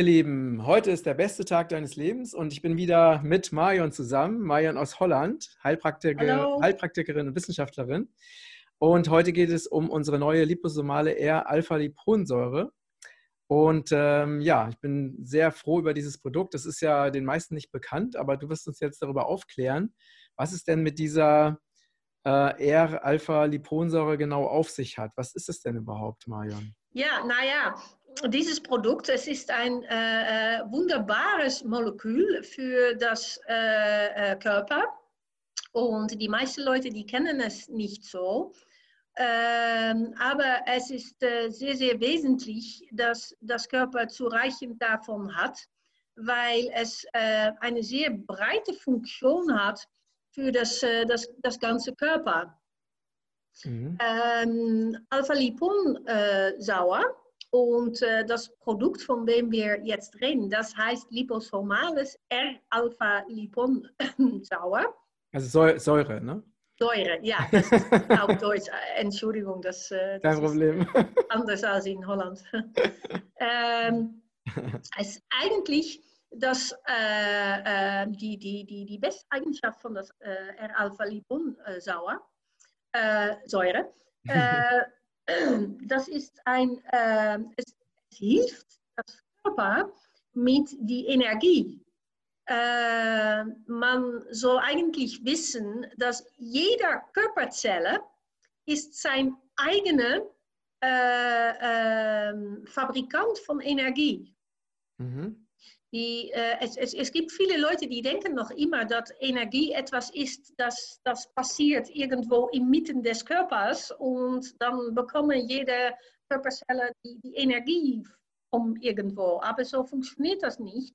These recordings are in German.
ihr Lieben, heute ist der beste Tag deines Lebens und ich bin wieder mit Marion zusammen. Marion aus Holland, Heilpraktikerin, Heilpraktikerin und Wissenschaftlerin. Und heute geht es um unsere neue liposomale R-Alpha-Liponsäure. Und ähm, ja, ich bin sehr froh über dieses Produkt. Das ist ja den meisten nicht bekannt, aber du wirst uns jetzt darüber aufklären, was es denn mit dieser äh, R-Alpha-Liponsäure genau auf sich hat. Was ist es denn überhaupt, Marion? Ja, naja, dieses Produkt, es ist ein äh, äh, wunderbares Molekül für das äh, äh, Körper und die meisten Leute, die kennen es nicht so. Ähm, aber es ist äh, sehr, sehr wesentlich, dass das Körper zureichend davon hat, weil es äh, eine sehr breite Funktion hat für das, das, das ganze Körper. Mhm. Ähm, Alpha-Lipon-Sauer und äh, das Produkt, von dem wir jetzt reden, das heißt liposomales R-Alpha-Lipon-Sauer. Also Säure, ne? Säure, ja. Das ist auf Deutsch. Entschuldigung, das, äh, das Kein Problem. anders als in Holland. ähm, es ist eigentlich das, äh, äh, die, die, die, die beste Eigenschaft von das äh, R-Alpha-Lipon-Sauer, äh, das ist ein, äh, es hilft das Körper mit die Energie. Äh, man soll eigentlich wissen, dass jeder Körperzelle ist sein eigener äh, äh, Fabrikant von Energie. Mhm. Die, äh, es, es, es, gibt viele Leute, die denken noch immer, dass Energie etwas ist, das, das passiert irgendwo inmitten des Körpers und dann bekommen jede Körperzelle die, die Energie um irgendwo. Aber so funktioniert das nicht.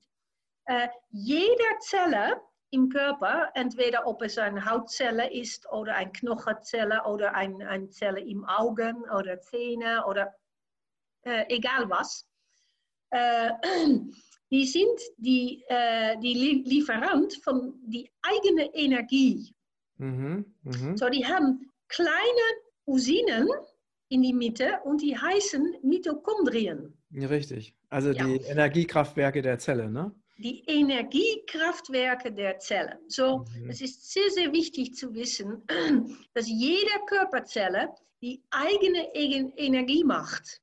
Äh, jede Zelle im Körper, entweder ob es eine Hautzelle ist oder eine Knochenzelle oder ein, eine Zelle im Augen oder Zähne oder äh, egal was, äh, die sind die, äh, die Lieferant von die eigene Energie. Mhm, mh. So, die haben kleine Usinen in die Mitte und die heißen Mitochondrien. Richtig. Also ja. die Energiekraftwerke der Zelle, ne? Die Energiekraftwerke der Zelle. So, mhm. es ist sehr, sehr wichtig zu wissen, dass jede Körperzelle die eigene Energie macht.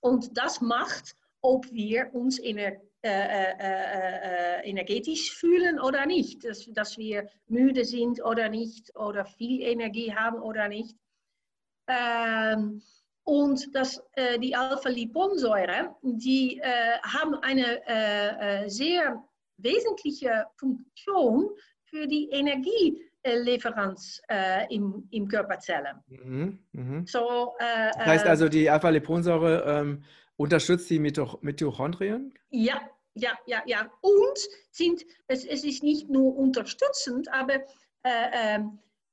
Und das macht ob wir uns ener äh, äh, äh, äh, energetisch fühlen oder nicht, dass, dass, wir müde sind oder nicht oder viel Energie haben oder nicht. Ähm, und dass äh, die Alpha-Liponsäure, die äh, haben eine sehr wesentliche Funktion für die Energielieferanz äh, im, im Körperzellen. Mhm, mh. so, äh, das heißt also, die Alpha-Liponsäure ähm, Unterstützt die Mitochondrien? Ja, ja, ja, ja. Und sind, es, es ist nicht nur unterstützend, aber äh, äh,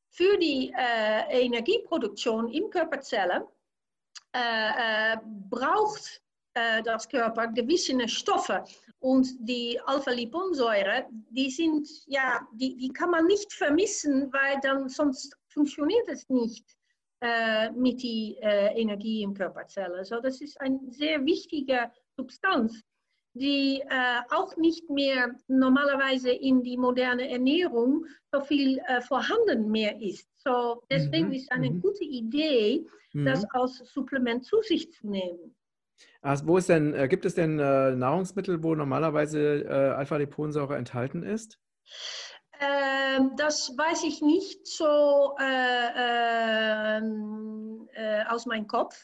für die äh, Energieproduktion im Körperzellen äh, äh, braucht äh, das Körper gewisse Stoffe. Und die Alpha-Liponsäure, die sind, ja, die, die kann man nicht vermissen, weil dann sonst funktioniert es nicht mit der äh, Energie im Körperzelle. So, das ist eine sehr wichtige Substanz, die äh, auch nicht mehr normalerweise in die moderne Ernährung so viel äh, vorhanden mehr ist. So, deswegen mhm. ist eine mhm. gute Idee, mhm. das als Supplement zu sich zu nehmen. Also wo ist denn, äh, gibt es denn äh, Nahrungsmittel, wo normalerweise Alpha-Liponsäure enthalten ist? Ähm, das weiß ich nicht so äh, ähm, äh, aus meinem Kopf.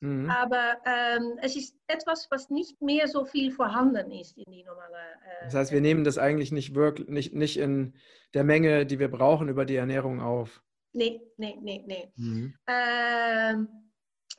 Mhm. Aber ähm, es ist etwas, was nicht mehr so viel vorhanden ist in die normale. Äh, das heißt, wir nehmen das eigentlich nicht wirklich nicht, nicht in der Menge, die wir brauchen, über die Ernährung auf. Nee, nee, nee, nee. Mhm. Ähm,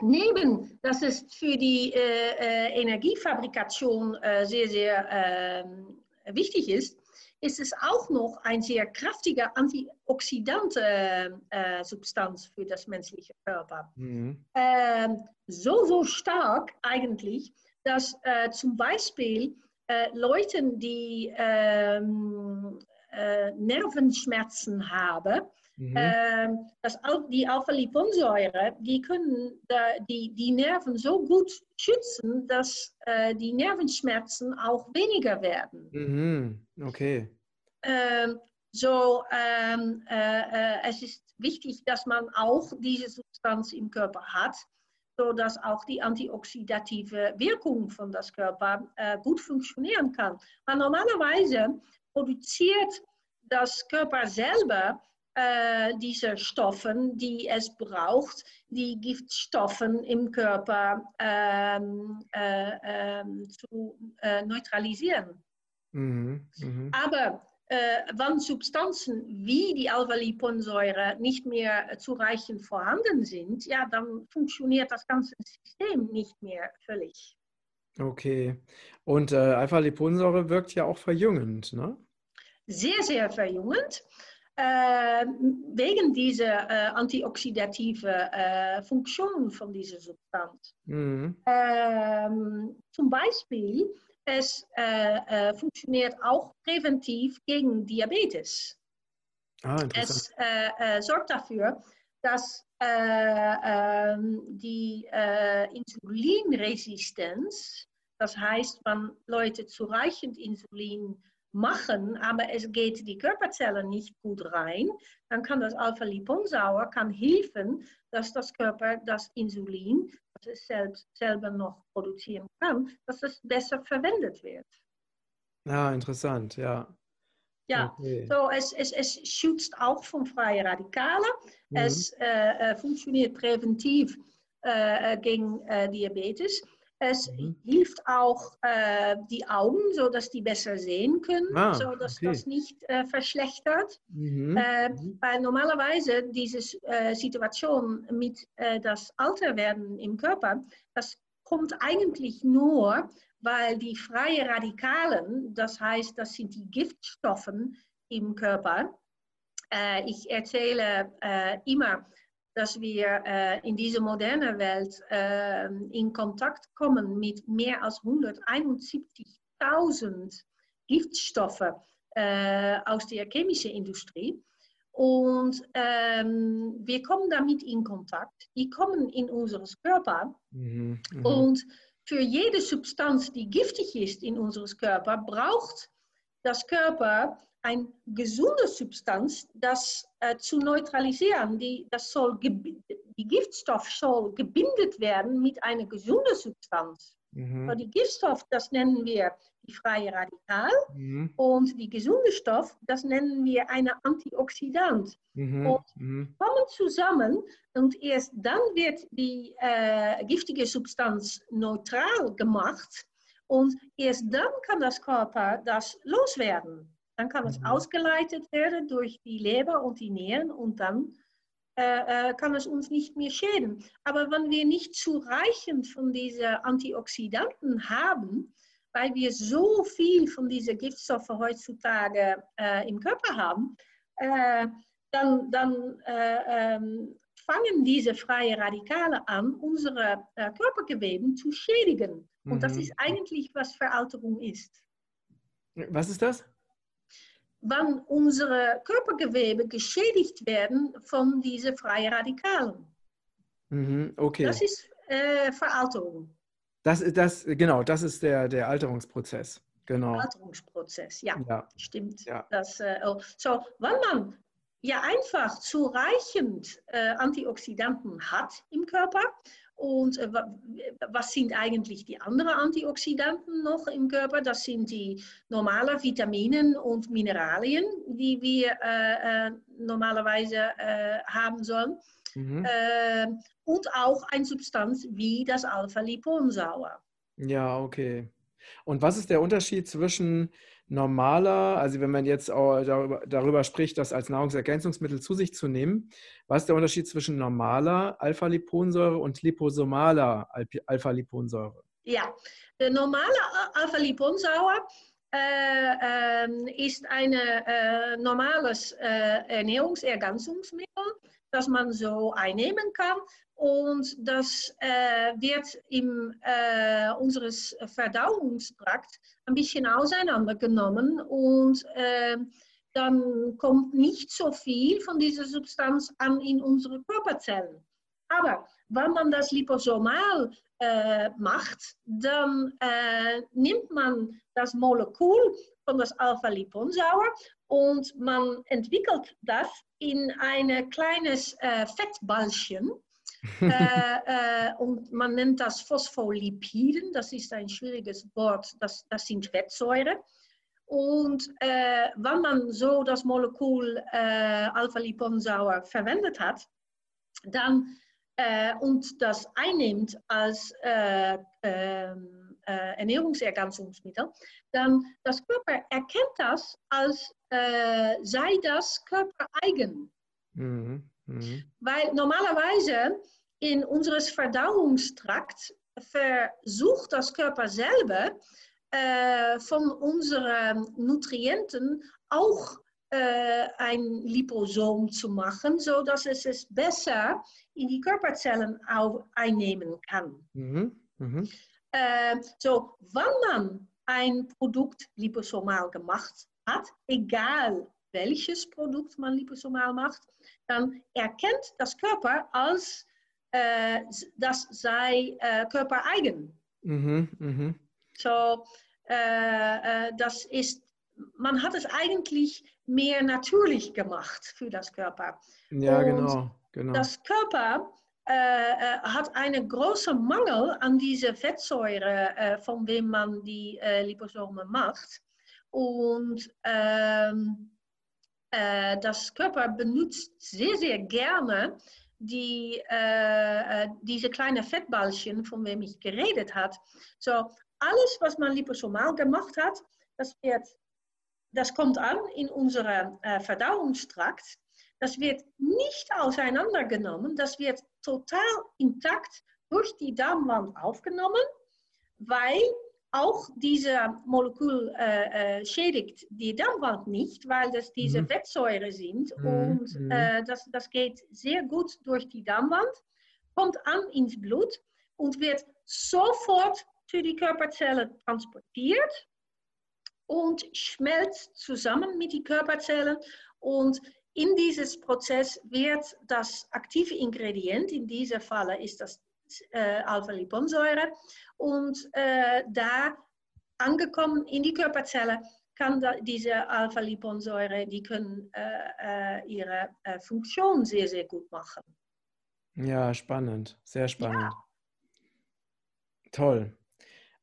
neben, dass es für die äh, äh, Energiefabrikation äh, sehr, sehr ähm, wichtig ist, ist es auch noch ein sehr kraftiger antioxidante äh, Substanz für das menschliche Körper. Mhm. Ähm, so, so stark eigentlich, dass äh, zum Beispiel äh, Leute, die ähm, äh, Nervenschmerzen haben, Mhm. Ähm, das, die Alpha-Liponsäure, die können die, die Nerven so gut schützen, dass äh, die Nervenschmerzen auch weniger werden. Mhm. Okay. Ähm, so, ähm, äh, äh, es ist wichtig, dass man auch diese Substanz im Körper hat, sodass auch die antioxidative Wirkung von das Körper äh, gut funktionieren kann. Aber normalerweise produziert das Körper selber äh, diese Stoffe, die es braucht, die Giftstoffen im Körper ähm, äh, ähm, zu äh, neutralisieren. Mhm, mh. Aber äh, wenn Substanzen wie die Alpha-Liponsäure nicht mehr zureichend vorhanden sind, ja, dann funktioniert das ganze System nicht mehr völlig. Okay. Und äh, Alpha-Liponsäure wirkt ja auch verjüngend, ne? Sehr, sehr verjüngend. Äh, wegen dieser äh, antioxidative äh, Funktion von dieser Substanz. Mhm. Ähm, zum Beispiel es äh, äh, funktioniert auch präventiv gegen Diabetes. Ah, es äh, sorgt dafür, dass ähm, die Insulinresistenz, das heißt, wenn Leute zureichend Insulin machen, aber es geht die Körperzellen nicht gut rein, dann kann das Alpha-Liponsäure kann helfen, dass das Körper das Insulin, das es selbst selber noch produzieren kann, dass es besser verwendet wird. Ja, interessant, ja. Ja, okay. so es, es, es schützt auch von freien Radikalen. Mhm. Es äh, äh funktioniert präventiv äh, äh, gegen äh, Diabetes. Es mhm. hilft auch äh, die Augen, sodass die besser sehen können, ah, sodass okay. das nicht äh, verschlechtert. Mhm. Äh, mhm. weil normalerweise diese äh, Situation mit äh, das Alterwerden im Körper, das kommt eigentlich nur, weil die freien Radikalen, das heißt, das sind die Giftstoffen im Körper. Äh, ich erzähle immer, dass wir äh, in diese moderne Welt äh, in Kontakt kommen mit mehr als 171.000 Giftstoffe äh, aus der chemischen Industrie. Und ähm, wir kommen damit in Kontakt. Die kommen in unseren Körper. Mhm, mh. Und für jede Substanz, die giftig ist in unserem Körper, braucht das Körper eine gesunde Substanz, das äh, zu neutralisieren. Die, das soll die Giftstoff soll gebindet werden mit einer gesunden Substanz. Mhm. die Giftstoff, das nennen wir die freie Radikal. Mhm. Und die gesunde Stoff, das nennen wir eine Antioxidant. Mhm. Und mhm. kommen zusammen und erst dann wird die äh, giftige Substanz neutral gemacht. Und erst dann kann das Körper das loswerden. Dann kann es mhm. ausgeleitet werden durch die Leber und die Nieren und dann äh, äh, kann es uns nicht mehr schäden. Aber wenn wir nicht zureichend von diesen Antioxidanten haben, weil wir so viel von diesen Giftstoffen heutzutage äh, im Körper haben, äh, dann, dann äh, ähm, fangen diese freien Radikale an, unsere äh, Körpergeweben zu schädigen. Und mhm. das ist eigentlich, was Veralterung ist. Was ist das? Wann unsere Körpergewebe geschädigt werden von diesen freien Radikalen. Mhm, okay. Das ist äh, Veralterung. Das, das, genau, das ist der, der Alterungsprozess. Genau. Alterungsprozess, ja, ja. stimmt. Ja. Das, äh, oh. So, wenn man ja einfach zureichend äh, Antioxidanten hat im Körper, und äh, was sind eigentlich die anderen Antioxidanten noch im Körper? Das sind die normalen Vitaminen und Mineralien, die wir äh, äh normalerweise äh, haben sollen. Mhm. Äh, und auch eine Substanz wie das Alpha-Liponsäure. Ja, okay. Und was ist der Unterschied zwischen normaler, also wenn man jetzt auch darüber, darüber spricht, das als Nahrungsergänzungsmittel zu sich zu nehmen, was ist der Unterschied zwischen normaler Alpha-Liponsäure und liposomaler Alpha-Liponsäure? Ja, die normale Alpha-Liponsäure äh, äh, ist ein äh, normales äh, Ernährungsergänzungsmittel, das man so einnehmen kann und das äh, wird in äh, unseres Verdauungstrakt ein bisschen auseinandergenommen und äh, dann kommt nicht so viel von dieser Substanz an in unsere Körperzellen. Aber wenn man das liposomal äh, macht, dann äh, nimmt man das Molekül von das Alpha-Liponsäure und man entwickelt das in ein kleines äh, Fettballchen. äh, äh, und man nennt das Phospholipiden, das ist ein schwieriges Wort, das, das sind Fettsäuren. Und äh, wenn man so das Molekül äh, Alpha-Liponsäure verwendet hat, dann äh, und das einnimmt als äh, ähm, äh, Ernährungsergänzungsmittel, dann das Körper erkennt das als äh, sei das körpereigen. Mhm. Mhm. Weil normalerweise in unseres Verdauungstrakt versucht das Körper selber äh, von unseren Nutrienten auch äh, ein Liposom zu machen, sodass es es besser in die Körperzellen einnehmen kann. Mhm. Mhm. Äh, so, wenn man ein Produkt liposomal gemacht hat, egal welches Produkt man liposomal macht, dann erkennt das Körper als äh, das sei äh, körpereigen. Mhm, mh. So, äh, das ist, man hat es eigentlich mehr natürlich gemacht für das Körper. Ja, Und genau, genau. Das Körper äh, äh, hat einen großen Mangel an diese Fettsäure, äh, von wem man die äh, Liposome macht. Und ähm, äh, das Körper benutzt sehr, sehr gerne die, äh, diese kleinen Fettballchen, von wem ich geredet habe. So, alles, was man liposomal gemacht hat, das wird das kommt an in unserem äh, Verdauungstrakt. Das wird nicht auseinandergenommen, das wird total intakt durch die Darmwand aufgenommen, weil auch dieser Molekül äh, äh, schädigt die Darmwand nicht, weil das diese mhm. Fettsäure sind mhm. und mhm. äh, das, das geht sehr gut durch die Darmwand, kommt an ins Blut und wird sofort für die Körperzellen transportiert und schmelzt zusammen mit den Körperzellen und in dieses Prozess wird das aktive Ingredient, in diesem Fall ist das äh, Alpha-Liponsäure, und äh, da angekommen in die Körperzelle kann da, diese Alpha-Liponsäure, die können äh, äh ihre äh, Funktion sehr, sehr gut machen. Ja, spannend, sehr spannend. Ja. Toll.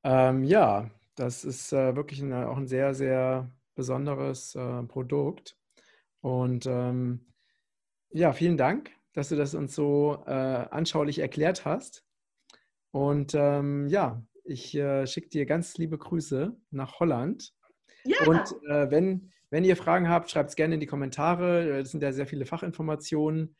Ähm, ja, das ist äh, wirklich ein, auch ein sehr, sehr besonderes äh, Produkt. Und ähm, ja, vielen Dank, dass du das uns so äh, anschaulich erklärt hast. Und ähm, ja, ich äh, schicke dir ganz liebe Grüße nach Holland. Ja. Und äh, wenn, wenn ihr Fragen habt, schreibt es gerne in die Kommentare. Das sind ja sehr viele Fachinformationen.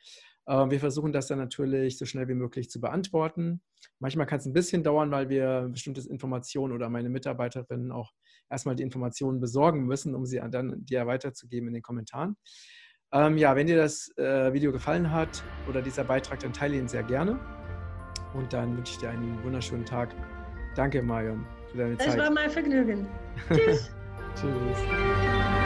Ähm, wir versuchen das dann natürlich so schnell wie möglich zu beantworten. Manchmal kann es ein bisschen dauern, weil wir bestimmte Informationen oder meine Mitarbeiterinnen auch erstmal die Informationen besorgen müssen, um sie dann dir weiterzugeben in den Kommentaren. Ähm, ja, wenn dir das äh, Video gefallen hat oder dieser Beitrag, dann teile ihn sehr gerne. Und dann wünsche ich dir einen wunderschönen Tag. Danke, Marion, für deine das Zeit. Das war mein Vergnügen. Tschüss. Tschüss.